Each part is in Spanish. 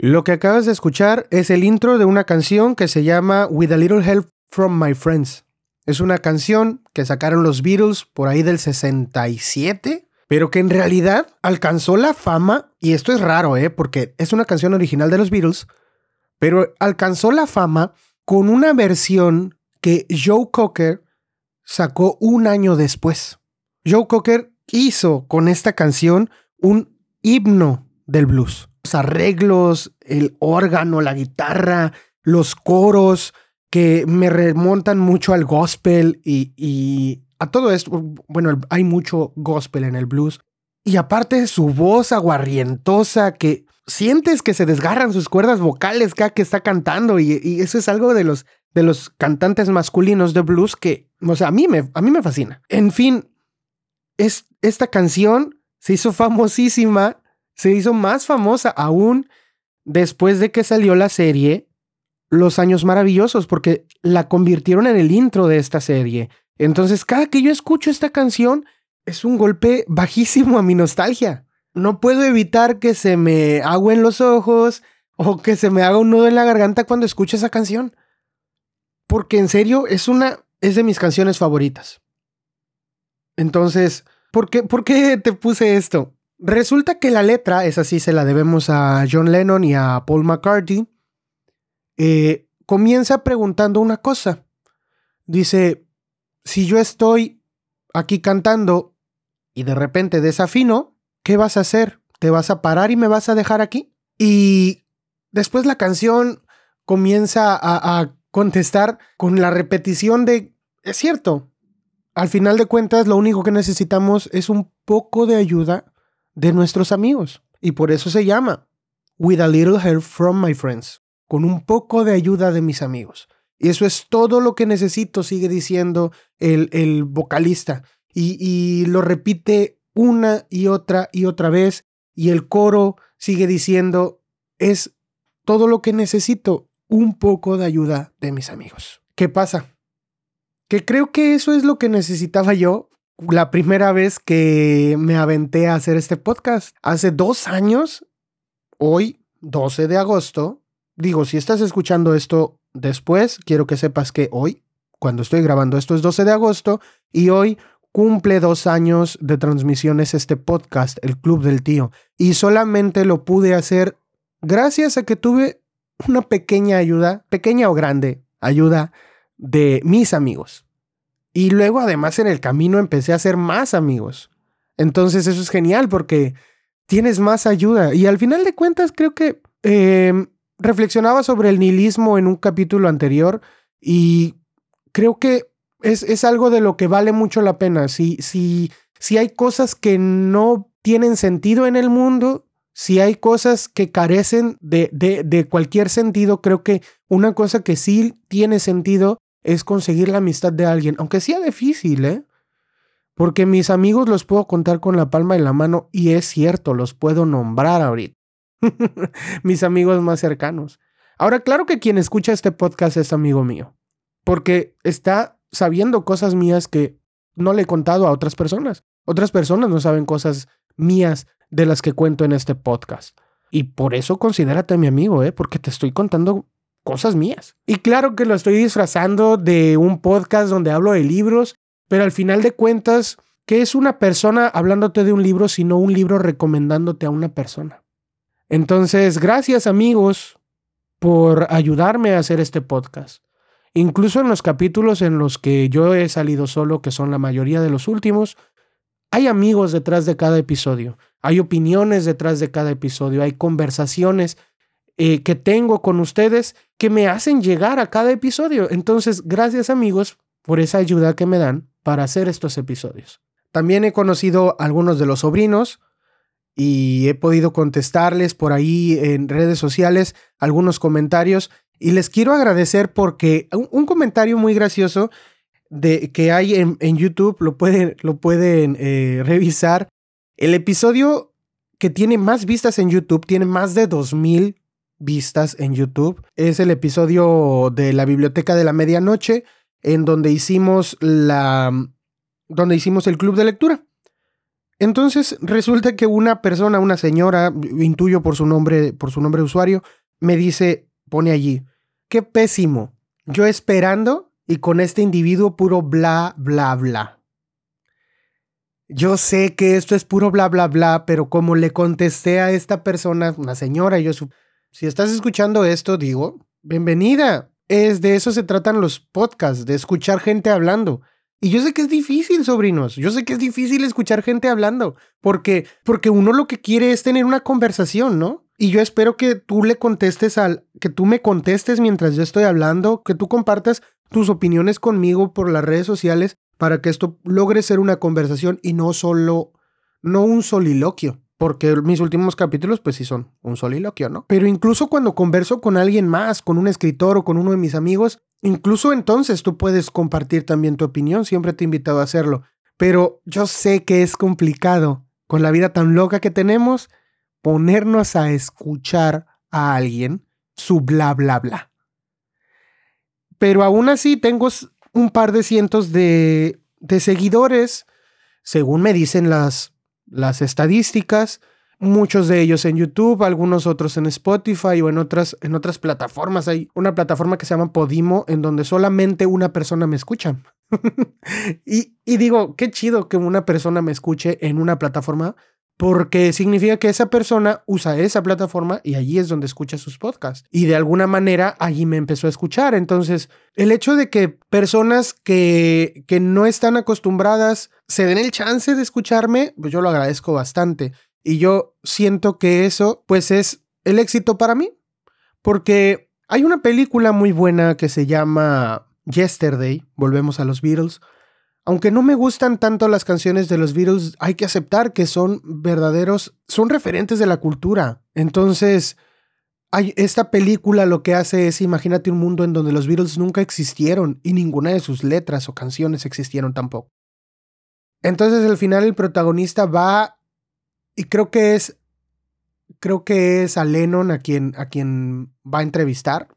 Lo que acabas de escuchar es el intro de una canción que se llama With a Little Help from My Friends. Es una canción que sacaron los Beatles por ahí del 67, pero que en realidad alcanzó la fama, y esto es raro, ¿eh? porque es una canción original de los Beatles, pero alcanzó la fama con una versión que Joe Cocker sacó un año después. Joe Cocker hizo con esta canción un himno del blues. Los arreglos, el órgano, la guitarra, los coros que me remontan mucho al gospel y, a todo esto. Bueno, hay mucho gospel en el blues. Y aparte su voz aguarrientosa que sientes que se desgarran sus cuerdas vocales que está cantando y, y, eso es algo de los, de los cantantes masculinos de blues que, o sea, a mí me, a mí me fascina. En fin, es, esta canción se hizo famosísima se hizo más famosa aún después de que salió la serie Los Años Maravillosos, porque la convirtieron en el intro de esta serie. Entonces, cada que yo escucho esta canción, es un golpe bajísimo a mi nostalgia. No puedo evitar que se me agüen los ojos o que se me haga un nudo en la garganta cuando escucho esa canción. Porque en serio, es una, es de mis canciones favoritas. Entonces, ¿por qué, ¿por qué te puse esto? Resulta que la letra, es así, se la debemos a John Lennon y a Paul McCartney, eh, comienza preguntando una cosa. Dice, si yo estoy aquí cantando y de repente desafino, ¿qué vas a hacer? ¿Te vas a parar y me vas a dejar aquí? Y después la canción comienza a, a contestar con la repetición de, es cierto, al final de cuentas lo único que necesitamos es un poco de ayuda de nuestros amigos. Y por eso se llama With a Little Help from My Friends, con un poco de ayuda de mis amigos. Y eso es todo lo que necesito, sigue diciendo el, el vocalista. Y, y lo repite una y otra y otra vez. Y el coro sigue diciendo, es todo lo que necesito, un poco de ayuda de mis amigos. ¿Qué pasa? Que creo que eso es lo que necesitaba yo la primera vez que me aventé a hacer este podcast. Hace dos años, hoy, 12 de agosto, digo, si estás escuchando esto después, quiero que sepas que hoy, cuando estoy grabando esto, es 12 de agosto y hoy cumple dos años de transmisiones este podcast, El Club del Tío. Y solamente lo pude hacer gracias a que tuve una pequeña ayuda, pequeña o grande ayuda de mis amigos. Y luego además en el camino empecé a hacer más amigos. Entonces eso es genial porque tienes más ayuda. Y al final de cuentas creo que em, reflexionaba sobre el nihilismo en un capítulo anterior y creo que es, es, algo de lo que vale mucho la pena. Si, si, si hay cosas que no tienen sentido en el mundo, si hay cosas que carecen de, de, de cualquier sentido, creo que una cosa que sí tiene sentido es conseguir la amistad de alguien, aunque sea difícil, ¿eh? Porque mis amigos los puedo contar con la palma de la mano y es cierto, los puedo nombrar ahorita. mis amigos más cercanos. Ahora, claro que quien escucha este podcast es amigo mío, porque está sabiendo cosas mías que no le he contado a otras personas. Otras personas no saben cosas mías de las que cuento en este podcast. Y por eso considérate mi amigo, ¿eh? Porque te estoy contando cosas mías. Y claro que lo estoy disfrazando de un podcast donde hablo de libros, pero al final de cuentas, ¿qué es una persona hablándote de un libro sino un libro recomendándote a una persona? Entonces, gracias amigos por ayudarme a hacer este podcast. Incluso en los capítulos en los que yo he salido solo, que son la mayoría de los últimos, hay amigos detrás de cada episodio, hay opiniones detrás de cada episodio, hay conversaciones eh, que tengo con ustedes que me hacen llegar a cada episodio. Entonces, gracias amigos por esa ayuda que me dan para hacer estos episodios. También he conocido a algunos de los sobrinos y he podido contestarles por ahí en redes sociales algunos comentarios y les quiero agradecer porque un, comentario muy gracioso de, que hay en, YouTube, lo pueden, lo pueden eh, revisar. El episodio que tiene más vistas en YouTube tiene más de 2000 vistas en YouTube. Es el episodio de la Biblioteca de la Medianoche, en donde hicimos la. donde hicimos el club de lectura. Entonces resulta que una persona, una señora, intuyo por su nombre, por su nombre de usuario, me dice, pone allí, qué pésimo. Yo esperando y con este individuo puro bla, bla, bla. Yo sé que esto es puro bla, bla, bla, pero como le contesté a esta persona, una señora, yo, si estás escuchando esto, digo, bienvenida. Es de eso se tratan los podcasts, de escuchar gente hablando. Y yo sé que es difícil, sobrinos. Yo sé que es difícil escuchar gente hablando, porque porque uno lo que quiere es tener una conversación, ¿no? Y yo espero que tú le contestes al que tú me contestes mientras yo estoy hablando, que tú compartas tus opiniones conmigo por las redes sociales para que esto logre ser una conversación y no solo no un soliloquio porque mis últimos capítulos pues sí son un soliloquio, ¿no? Pero incluso cuando converso con alguien más, con un escritor o con uno de mis amigos, incluso entonces tú puedes compartir también tu opinión, siempre te he invitado a hacerlo. Pero yo sé que es complicado, con la vida tan loca que tenemos, ponernos a escuchar a alguien su bla, bla, bla. Pero aún así tengo un par de cientos de, de seguidores, según me dicen las las estadísticas, muchos de ellos en YouTube, algunos otros en Spotify o en otras, en otras plataformas. Hay una plataforma que se llama Podimo en donde solamente una persona me escucha. y, y digo, qué chido que una persona me escuche en una plataforma porque significa que esa persona usa esa plataforma y allí es donde escucha sus podcasts. Y de alguna manera allí me empezó a escuchar. Entonces, el hecho de que personas que, que no están acostumbradas se den el chance de escucharme, pues yo lo agradezco bastante. Y yo siento que eso, pues es el éxito para mí. Porque hay una película muy buena que se llama Yesterday, volvemos a los Beatles, aunque no me gustan tanto las canciones de los Beatles, hay que aceptar que son verdaderos, son referentes de la cultura. Entonces, hay, esta película lo que hace es, imagínate un mundo en donde los Beatles nunca existieron y ninguna de sus letras o canciones existieron tampoco. Entonces, al final el protagonista va y creo que es, creo que es a Lennon a quien, a quien va a entrevistar.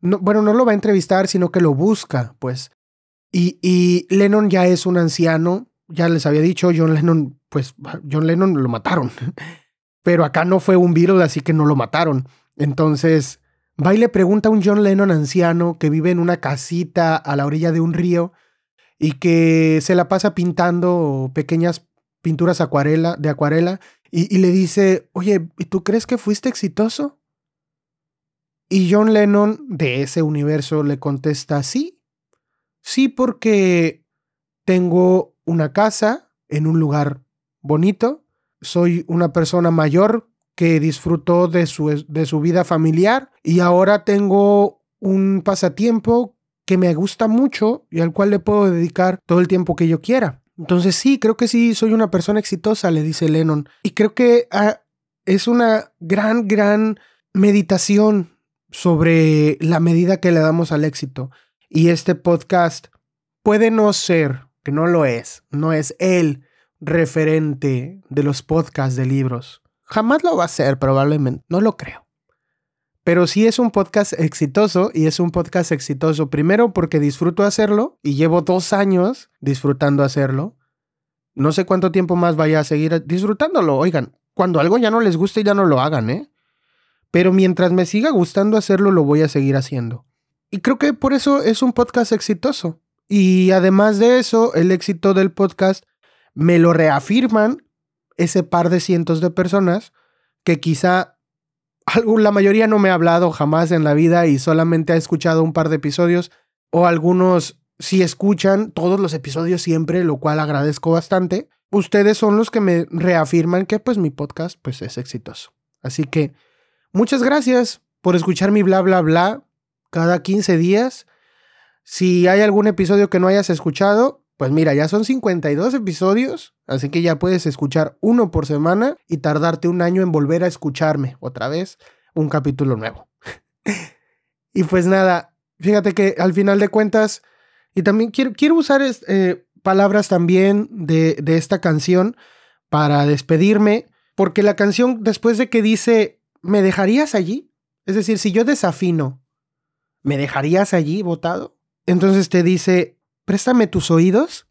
No, bueno, no lo va a entrevistar, sino que lo busca, pues. Y, Lennon ya es un anciano, ya les había dicho, John Lennon, pues John Lennon lo mataron, pero acá no fue un virus, así que no lo mataron. Entonces, va y le pregunta a un John Lennon anciano que vive en una casita a la orilla de un río y que se la pasa pintando pequeñas pinturas acuarela, de acuarela y, le dice, oye, ¿y tú crees que fuiste exitoso? Y John Lennon de ese universo le contesta, sí, Sí, porque tengo una casa en un lugar bonito, soy una persona mayor que disfrutó de su, de su vida familiar y ahora tengo un pasatiempo que me gusta mucho y al cual le puedo dedicar todo el tiempo que yo quiera. Entonces sí, creo que sí, soy una persona exitosa, le dice Lennon. Y creo que ah, es una gran, gran meditación sobre la medida que le damos al éxito. Y este podcast puede no ser, que no lo es, no es el referente de los podcasts de libros. Jamás lo va a ser, probablemente, no lo creo. Pero sí es un podcast exitoso y es un podcast exitoso primero porque disfruto hacerlo y llevo dos años disfrutando hacerlo. No sé cuánto tiempo más vaya a seguir disfrutándolo. Oigan, cuando algo ya no les guste ya no lo hagan, ¿eh? Pero mientras me siga gustando hacerlo, lo voy a seguir haciendo. Y creo que por eso es un podcast exitoso. Y además de eso, el éxito del podcast me lo reafirman ese par de cientos de personas que quizá la mayoría no me ha hablado jamás en la vida y solamente ha escuchado un par de episodios o algunos si escuchan todos los episodios siempre, lo cual agradezco bastante. Ustedes son los que me reafirman que pues mi podcast pues es exitoso. Así que muchas gracias por escuchar mi bla bla bla cada 15 días. Si hay algún episodio que no hayas escuchado, pues mira, ya son 52 episodios, así que ya puedes escuchar uno por semana y tardarte un año en volver a escucharme otra vez un capítulo nuevo. y pues nada, fíjate que al final de cuentas, y también quiero, quiero usar eh, palabras también de, de esta canción para despedirme, porque la canción después de que dice, ¿me dejarías allí? Es decir, si yo desafino ¿me dejarías allí botado? Entonces te dice, préstame tus oídos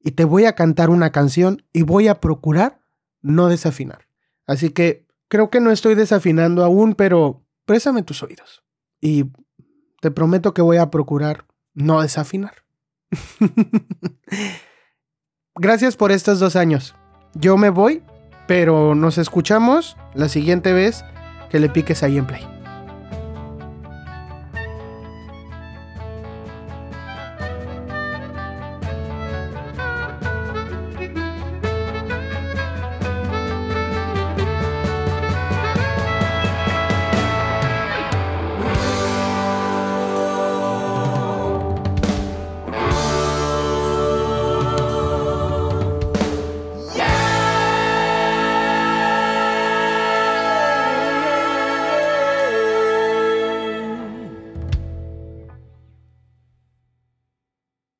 y te voy a cantar una canción y voy a procurar no desafinar. Así que creo que no estoy desafinando aún, pero préstame tus oídos y te prometo que voy a procurar no desafinar. Gracias por estos dos años. Yo me voy, pero nos escuchamos la siguiente vez que le piques ahí en play.